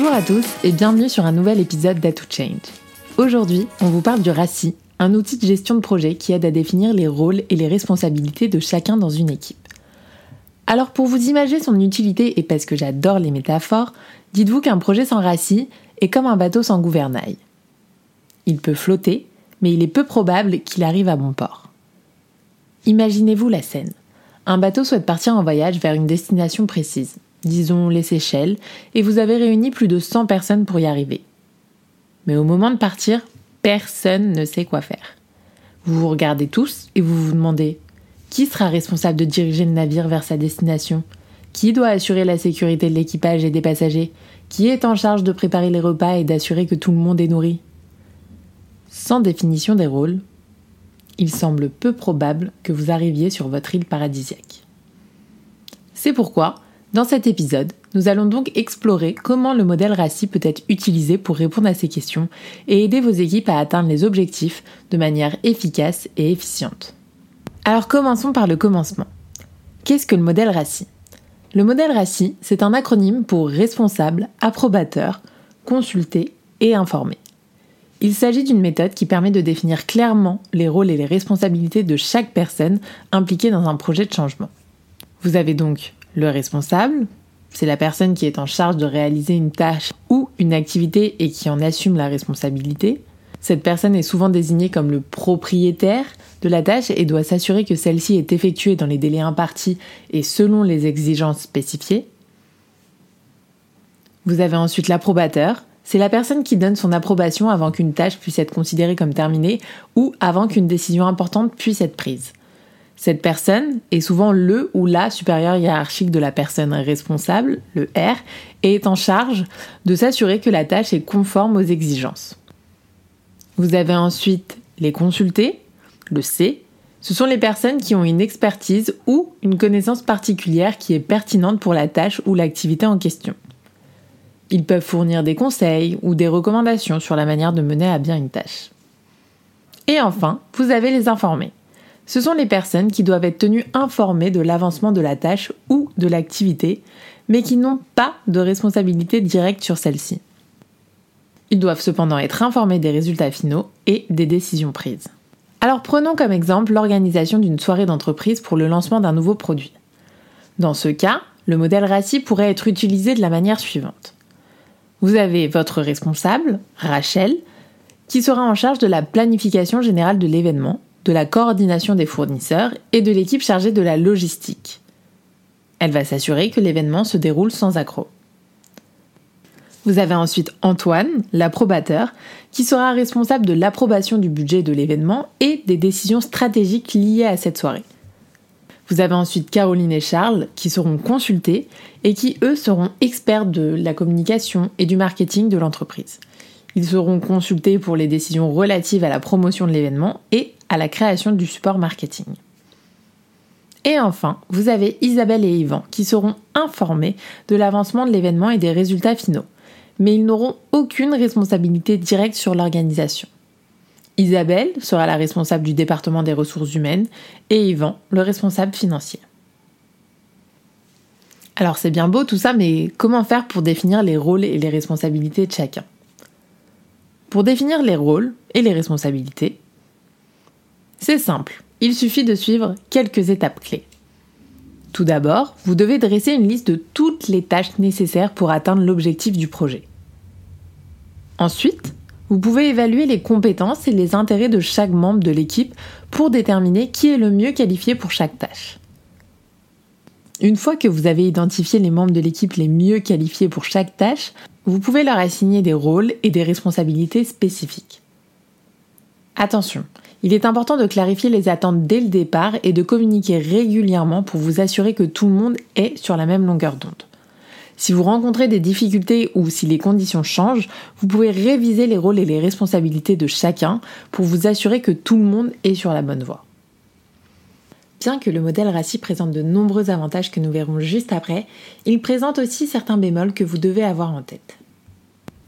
Bonjour à tous et bienvenue sur un nouvel épisode d'A Change. Aujourd'hui, on vous parle du RACI, un outil de gestion de projet qui aide à définir les rôles et les responsabilités de chacun dans une équipe. Alors pour vous imaginer son utilité et parce que j'adore les métaphores, dites-vous qu'un projet sans RACI est comme un bateau sans gouvernail. Il peut flotter, mais il est peu probable qu'il arrive à bon port. Imaginez-vous la scène. Un bateau souhaite partir en voyage vers une destination précise disons les Seychelles, et vous avez réuni plus de 100 personnes pour y arriver. Mais au moment de partir, personne ne sait quoi faire. Vous vous regardez tous et vous vous demandez qui sera responsable de diriger le navire vers sa destination? Qui doit assurer la sécurité de l'équipage et des passagers? Qui est en charge de préparer les repas et d'assurer que tout le monde est nourri? Sans définition des rôles, il semble peu probable que vous arriviez sur votre île paradisiaque. C'est pourquoi dans cet épisode, nous allons donc explorer comment le modèle RACI peut être utilisé pour répondre à ces questions et aider vos équipes à atteindre les objectifs de manière efficace et efficiente. Alors commençons par le commencement. Qu'est-ce que le modèle RACI Le modèle RACI, c'est un acronyme pour responsable, approbateur, consulter et informer. Il s'agit d'une méthode qui permet de définir clairement les rôles et les responsabilités de chaque personne impliquée dans un projet de changement. Vous avez donc le responsable, c'est la personne qui est en charge de réaliser une tâche ou une activité et qui en assume la responsabilité. Cette personne est souvent désignée comme le propriétaire de la tâche et doit s'assurer que celle-ci est effectuée dans les délais impartis et selon les exigences spécifiées. Vous avez ensuite l'approbateur. C'est la personne qui donne son approbation avant qu'une tâche puisse être considérée comme terminée ou avant qu'une décision importante puisse être prise. Cette personne est souvent le ou la supérieure hiérarchique de la personne responsable, le R, et est en charge de s'assurer que la tâche est conforme aux exigences. Vous avez ensuite les consultés, le C. Ce sont les personnes qui ont une expertise ou une connaissance particulière qui est pertinente pour la tâche ou l'activité en question. Ils peuvent fournir des conseils ou des recommandations sur la manière de mener à bien une tâche. Et enfin, vous avez les informés ce sont les personnes qui doivent être tenues informées de l'avancement de la tâche ou de l'activité, mais qui n'ont pas de responsabilité directe sur celle-ci. Ils doivent cependant être informés des résultats finaux et des décisions prises. Alors prenons comme exemple l'organisation d'une soirée d'entreprise pour le lancement d'un nouveau produit. Dans ce cas, le modèle RACI pourrait être utilisé de la manière suivante. Vous avez votre responsable, Rachel, qui sera en charge de la planification générale de l'événement, de la coordination des fournisseurs et de l'équipe chargée de la logistique. Elle va s'assurer que l'événement se déroule sans accroc. Vous avez ensuite Antoine, l'approbateur, qui sera responsable de l'approbation du budget de l'événement et des décisions stratégiques liées à cette soirée. Vous avez ensuite Caroline et Charles qui seront consultés et qui, eux, seront experts de la communication et du marketing de l'entreprise. Ils seront consultés pour les décisions relatives à la promotion de l'événement et à la création du support marketing. Et enfin, vous avez Isabelle et Yvan qui seront informés de l'avancement de l'événement et des résultats finaux, mais ils n'auront aucune responsabilité directe sur l'organisation. Isabelle sera la responsable du département des ressources humaines et Yvan le responsable financier. Alors c'est bien beau tout ça, mais comment faire pour définir les rôles et les responsabilités de chacun? Pour définir les rôles et les responsabilités, c'est simple, il suffit de suivre quelques étapes clés. Tout d'abord, vous devez dresser une liste de toutes les tâches nécessaires pour atteindre l'objectif du projet. Ensuite, vous pouvez évaluer les compétences et les intérêts de chaque membre de l'équipe pour déterminer qui est le mieux qualifié pour chaque tâche. Une fois que vous avez identifié les membres de l'équipe les mieux qualifiés pour chaque tâche, vous pouvez leur assigner des rôles et des responsabilités spécifiques. Attention, il est important de clarifier les attentes dès le départ et de communiquer régulièrement pour vous assurer que tout le monde est sur la même longueur d'onde. Si vous rencontrez des difficultés ou si les conditions changent, vous pouvez réviser les rôles et les responsabilités de chacun pour vous assurer que tout le monde est sur la bonne voie. Bien que le modèle RACI présente de nombreux avantages que nous verrons juste après, il présente aussi certains bémols que vous devez avoir en tête.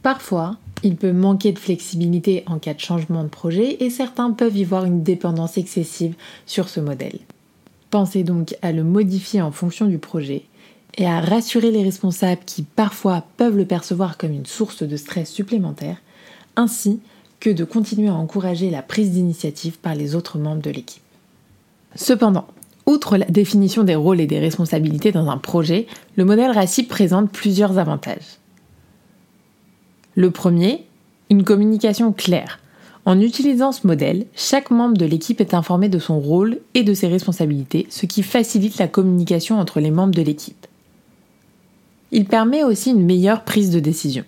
Parfois, il peut manquer de flexibilité en cas de changement de projet et certains peuvent y voir une dépendance excessive sur ce modèle. Pensez donc à le modifier en fonction du projet et à rassurer les responsables qui parfois peuvent le percevoir comme une source de stress supplémentaire, ainsi que de continuer à encourager la prise d'initiative par les autres membres de l'équipe. Cependant, outre la définition des rôles et des responsabilités dans un projet, le modèle RACI présente plusieurs avantages. Le premier, une communication claire. En utilisant ce modèle, chaque membre de l'équipe est informé de son rôle et de ses responsabilités, ce qui facilite la communication entre les membres de l'équipe. Il permet aussi une meilleure prise de décision.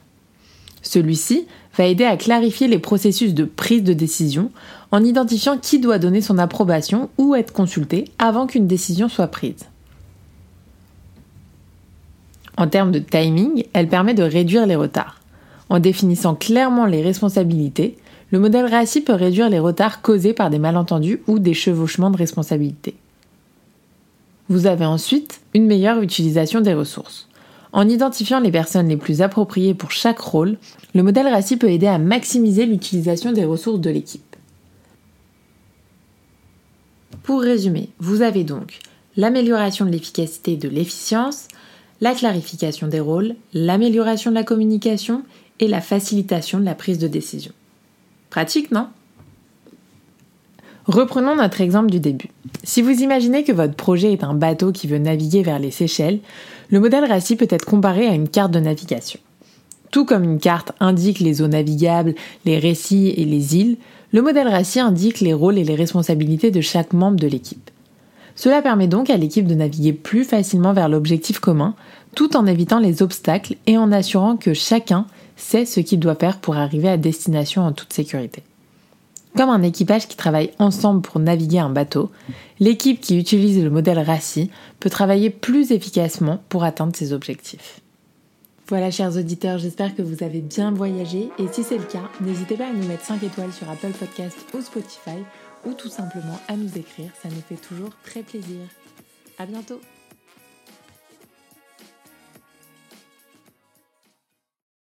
Celui-ci va aider à clarifier les processus de prise de décision en identifiant qui doit donner son approbation ou être consulté avant qu'une décision soit prise. En termes de timing, elle permet de réduire les retards. En définissant clairement les responsabilités, le modèle RACI peut réduire les retards causés par des malentendus ou des chevauchements de responsabilités. Vous avez ensuite une meilleure utilisation des ressources. En identifiant les personnes les plus appropriées pour chaque rôle, le modèle RACI peut aider à maximiser l'utilisation des ressources de l'équipe. Pour résumer, vous avez donc l'amélioration de l'efficacité et de l'efficience, la clarification des rôles, l'amélioration de la communication et la facilitation de la prise de décision. Pratique, non? Reprenons notre exemple du début. Si vous imaginez que votre projet est un bateau qui veut naviguer vers les Seychelles, le modèle RACI peut être comparé à une carte de navigation. Tout comme une carte indique les eaux navigables, les récits et les îles, le modèle RACI indique les rôles et les responsabilités de chaque membre de l'équipe. Cela permet donc à l'équipe de naviguer plus facilement vers l'objectif commun, tout en évitant les obstacles et en assurant que chacun sait ce qu'il doit faire pour arriver à destination en toute sécurité. Comme un équipage qui travaille ensemble pour naviguer un bateau, l'équipe qui utilise le modèle RACI peut travailler plus efficacement pour atteindre ses objectifs. Voilà chers auditeurs, j'espère que vous avez bien voyagé et si c'est le cas, n'hésitez pas à nous mettre 5 étoiles sur Apple Podcast ou Spotify ou tout simplement à nous écrire, ça nous fait toujours très plaisir. À bientôt